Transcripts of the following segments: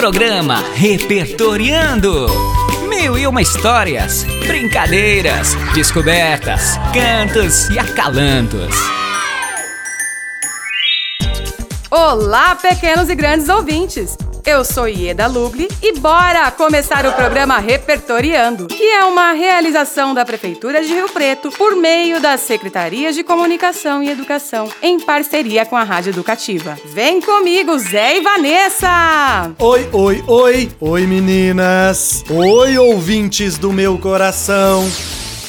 Programa Repertoriando. Mil e uma histórias, brincadeiras, descobertas, cantos e acalantos. Olá, pequenos e grandes ouvintes! Eu sou Ieda Lugli e bora começar o programa Repertoriando, que é uma realização da Prefeitura de Rio Preto por meio das Secretarias de Comunicação e Educação, em parceria com a Rádio Educativa. Vem comigo, Zé e Vanessa! Oi, oi, oi! Oi, meninas! Oi, ouvintes do meu coração!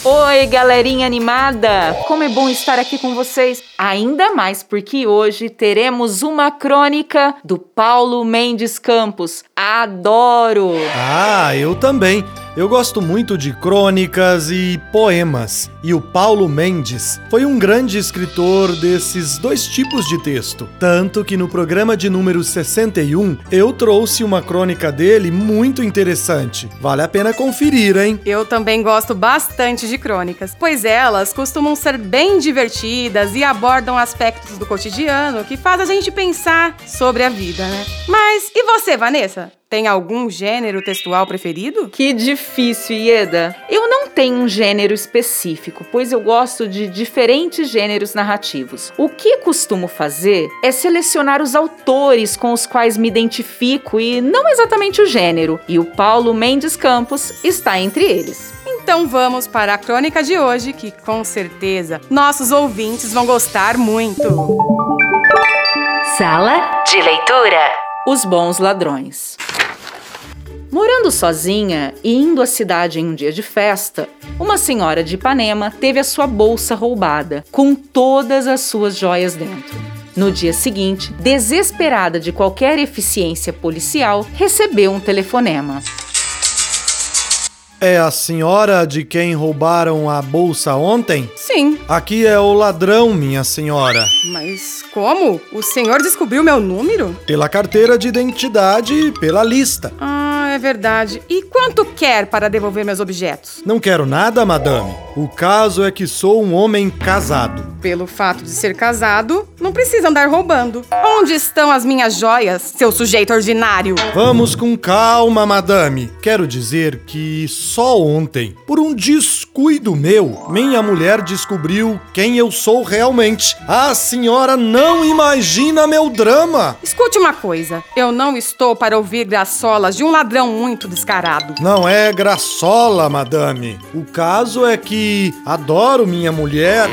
Oi, galerinha animada! Como é bom estar aqui com vocês, ainda mais porque hoje teremos uma crônica do Paulo Mendes Campos. Adoro! Ah, eu também. Eu gosto muito de crônicas e poemas, e o Paulo Mendes foi um grande escritor desses dois tipos de texto. Tanto que no programa de número 61 eu trouxe uma crônica dele muito interessante. Vale a pena conferir, hein? Eu também gosto bastante de crônicas, pois elas costumam ser bem divertidas e abordam aspectos do cotidiano que faz a gente pensar sobre a vida, né? Mas e você, Vanessa? Tem algum gênero textual preferido? Que difícil, Ieda. Eu não tenho um gênero específico, pois eu gosto de diferentes gêneros narrativos. O que costumo fazer é selecionar os autores com os quais me identifico e não exatamente o gênero, e o Paulo Mendes Campos está entre eles. Então vamos para a crônica de hoje, que com certeza nossos ouvintes vão gostar muito. Sala de leitura. Os bons ladrões. Morando sozinha e indo à cidade em um dia de festa, uma senhora de Ipanema teve a sua bolsa roubada, com todas as suas joias dentro. No dia seguinte, desesperada de qualquer eficiência policial, recebeu um telefonema. É a senhora de quem roubaram a bolsa ontem? Sim, Aqui é o ladrão, minha senhora. mas como? O senhor descobriu meu número? Pela carteira de identidade e pela lista. Ah, é verdade. E quanto quer para devolver meus objetos? Não quero nada, madame. O caso é que sou um homem casado. Pelo fato de ser casado, não precisa andar roubando. Onde estão as minhas joias, seu sujeito ordinário? Vamos com calma, madame. Quero dizer que só ontem, por um descuido meu, minha mulher descobriu quem eu sou realmente. A senhora não imagina meu drama. Escute uma coisa. Eu não estou para ouvir graçolas de um ladrão muito descarado. Não é graçola, madame. O caso é que adoro minha mulher.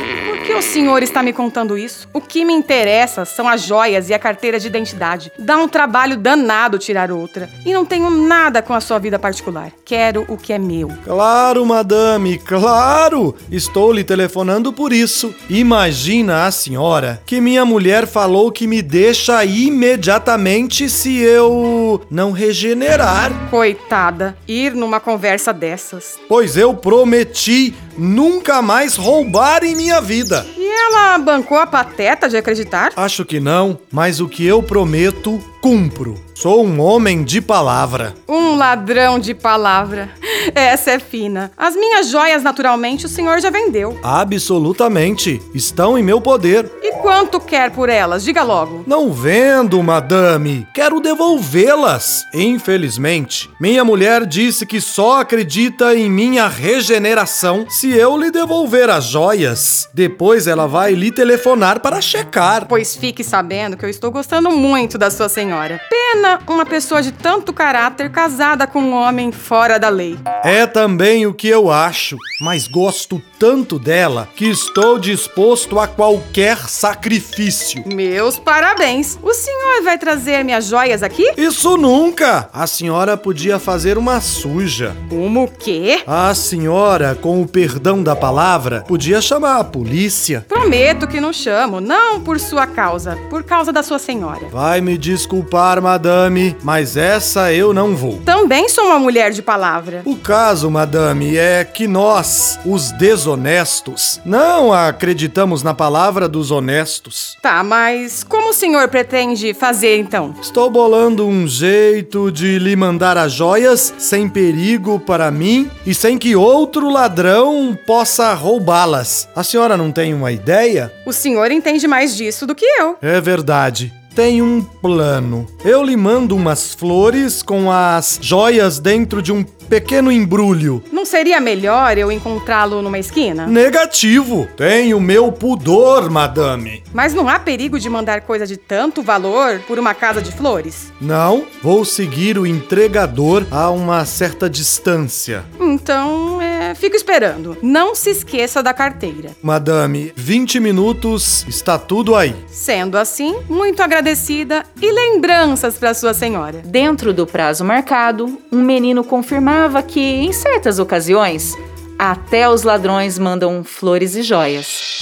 Que o senhor está me contando isso? O que me interessa são as joias e a carteira de identidade. Dá um trabalho danado tirar outra. E não tenho nada com a sua vida particular. Quero o que é meu. Claro, madame, claro! Estou lhe telefonando por isso. Imagina a senhora que minha mulher falou que me deixa imediatamente se eu não regenerar. Coitada, ir numa conversa dessas. Pois eu prometi nunca mais roubar em minha vida. E ela bancou a pateta de acreditar? Acho que não, mas o que eu prometo, cumpro. Sou um homem de palavra. Um ladrão de palavra. Essa é fina. As minhas joias, naturalmente, o senhor já vendeu. Absolutamente. Estão em meu poder. E quanto quer por elas? Diga logo. Não vendo, madame. Quero devolvê-las. Infelizmente, minha mulher disse que só acredita em minha regeneração se eu lhe devolver as joias. Depois ela vai lhe telefonar para checar. Pois fique sabendo que eu estou gostando muito da sua senhora. Pena uma pessoa de tanto caráter casada com um homem fora da lei. É também o que eu acho, mas gosto tanto dela que estou disposto a qualquer sacrifício. Meus parabéns. O senhor vai trazer minhas joias aqui? Isso nunca! A senhora podia fazer uma suja. Como o quê? A senhora, com o perdão da palavra, podia chamar a polícia. Prometo que não chamo, não por sua causa, por causa da sua senhora. Vai me desculpar, madame, mas essa eu não vou. Também sou uma mulher de palavra. O caso, madame, é que nós, os desonestos, não acreditamos na palavra dos honestos. Tá, mas como o senhor pretende fazer então? Estou bolando um jeito de lhe mandar as joias sem perigo para mim e sem que outro ladrão possa roubá-las. A senhora não tem uma ideia? O senhor entende mais disso do que eu. É verdade. Tem um plano. Eu lhe mando umas flores com as joias dentro de um pequeno embrulho. Não seria melhor eu encontrá-lo numa esquina? Negativo. Tenho meu pudor, madame. Mas não há perigo de mandar coisa de tanto valor por uma casa de flores? Não, vou seguir o entregador a uma certa distância. Então, é, fico esperando. Não se esqueça da carteira. Madame, 20 minutos, está tudo aí. Sendo assim, muito agradecida e lembranças para sua senhora. Dentro do prazo marcado, um menino confirmava que, em certas ocasiões, até os ladrões mandam flores e joias.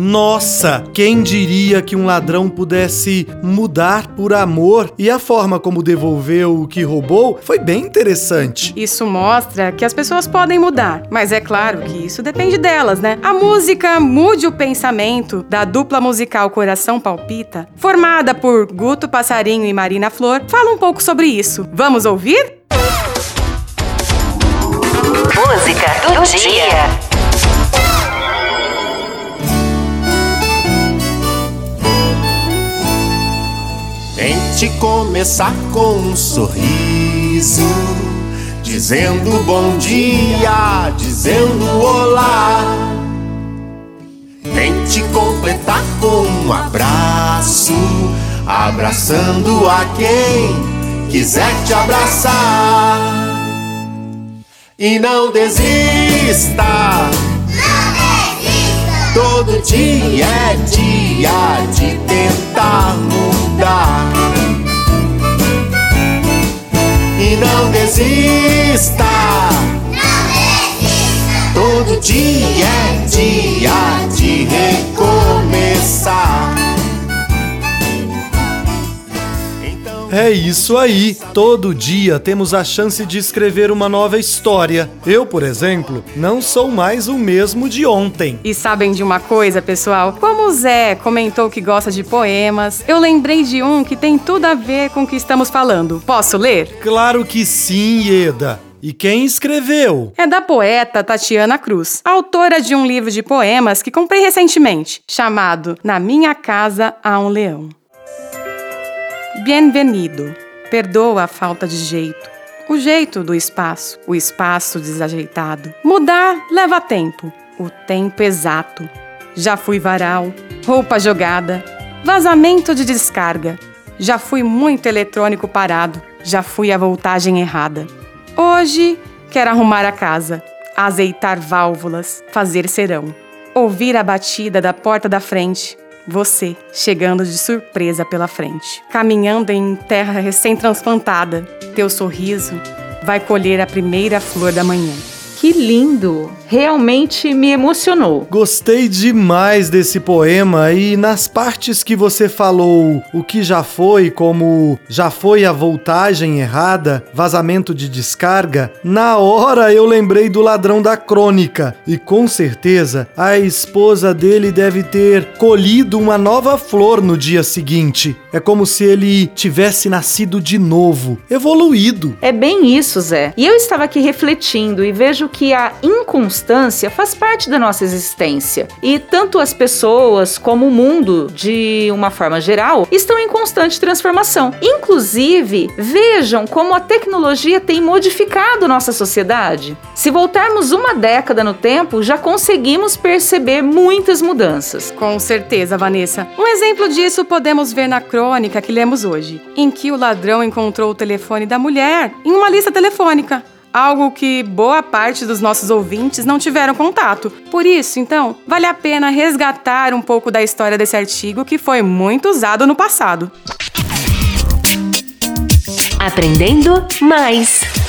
Nossa, quem diria que um ladrão pudesse mudar por amor e a forma como devolveu o que roubou foi bem interessante. Isso mostra que as pessoas podem mudar, mas é claro que isso depende delas, né? A música Mude o Pensamento, da dupla musical Coração Palpita, formada por Guto Passarinho e Marina Flor, fala um pouco sobre isso. Vamos ouvir? Música do dia. Tente começar com um sorriso, dizendo bom dia, dizendo olá. Tente completar com um abraço, abraçando a quem quiser te abraçar. E não desista. Todo dia é dia de tentar mudar. Não desista. Todo dia é dia É isso aí. Todo dia temos a chance de escrever uma nova história. Eu, por exemplo, não sou mais o mesmo de ontem. E sabem de uma coisa, pessoal? Como o Zé comentou que gosta de poemas, eu lembrei de um que tem tudo a ver com o que estamos falando. Posso ler? Claro que sim, Ieda. E quem escreveu? É da poeta Tatiana Cruz, autora de um livro de poemas que comprei recentemente, chamado Na Minha Casa Há um Leão. Bienvenido. Perdoa a falta de jeito. O jeito do espaço, o espaço desajeitado. Mudar leva tempo, o tempo exato. Já fui varal, roupa jogada, vazamento de descarga. Já fui muito eletrônico parado, já fui a voltagem errada. Hoje quero arrumar a casa, azeitar válvulas, fazer serão. Ouvir a batida da porta da frente, você chegando de surpresa pela frente. Caminhando em terra recém-transplantada, teu sorriso vai colher a primeira flor da manhã. Que lindo! Realmente me emocionou. Gostei demais desse poema e nas partes que você falou o que já foi, como já foi a voltagem errada, vazamento de descarga, na hora eu lembrei do ladrão da crônica e com certeza a esposa dele deve ter colhido uma nova flor no dia seguinte. É como se ele tivesse nascido de novo, evoluído. É bem isso, Zé. E eu estava aqui refletindo e vejo que a inconstância faz parte da nossa existência. E tanto as pessoas como o mundo, de uma forma geral, estão em constante transformação. Inclusive, vejam como a tecnologia tem modificado nossa sociedade. Se voltarmos uma década no tempo, já conseguimos perceber muitas mudanças. Com certeza, Vanessa. Um exemplo disso podemos ver na crônica que lemos hoje, em que o ladrão encontrou o telefone da mulher em uma lista telefônica. Algo que boa parte dos nossos ouvintes não tiveram contato. Por isso, então, vale a pena resgatar um pouco da história desse artigo que foi muito usado no passado. Aprendendo mais.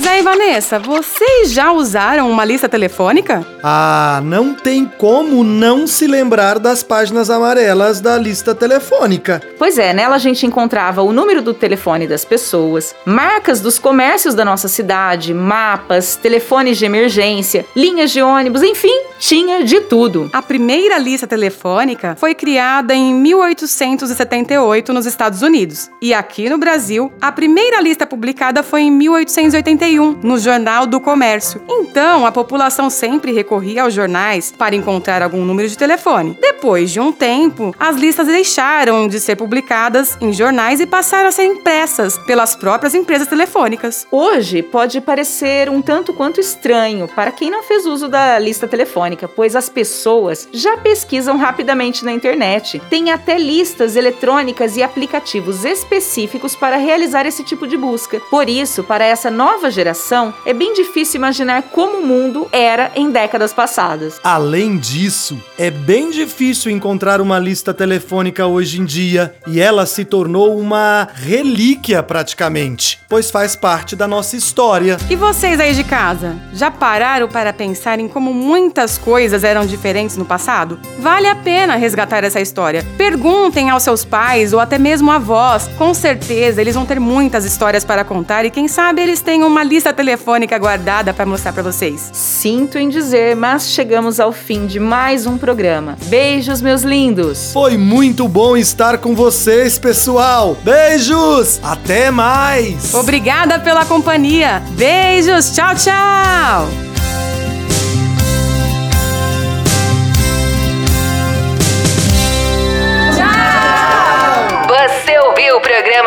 Zé e Vanessa, vocês já usaram uma lista telefônica? Ah, não tem como não se lembrar das páginas amarelas da lista telefônica. Pois é, nela a gente encontrava o número do telefone das pessoas, marcas dos comércios da nossa cidade, mapas, telefones de emergência, linhas de ônibus, enfim, tinha de tudo. A primeira lista telefônica foi criada em 1878 nos Estados Unidos. E aqui no Brasil, a primeira lista publicada foi em 1881. 1941, no Jornal do Comércio. Então, a população sempre recorria aos jornais para encontrar algum número de telefone. Depois de um tempo, as listas deixaram de ser publicadas em jornais e passaram a ser impressas pelas próprias empresas telefônicas. Hoje pode parecer um tanto quanto estranho para quem não fez uso da lista telefônica, pois as pessoas já pesquisam rapidamente na internet. Tem até listas eletrônicas e aplicativos específicos para realizar esse tipo de busca. Por isso, para essa nova geração, é bem difícil imaginar como o mundo era em décadas passadas. Além disso, é bem difícil encontrar uma lista telefônica hoje em dia e ela se tornou uma relíquia praticamente, pois faz parte da nossa história. E vocês aí de casa, já pararam para pensar em como muitas coisas eram diferentes no passado? Vale a pena resgatar essa história. Perguntem aos seus pais ou até mesmo avós, com certeza eles vão ter muitas histórias para contar e quem sabe eles têm uma lista telefônica guardada para mostrar para vocês. Sinto em dizer, mas chegamos ao fim de mais um programa. Beijos, meus lindos! Foi muito bom estar com vocês, pessoal. Beijos! Até mais! Obrigada pela companhia. Beijos, tchau, tchau!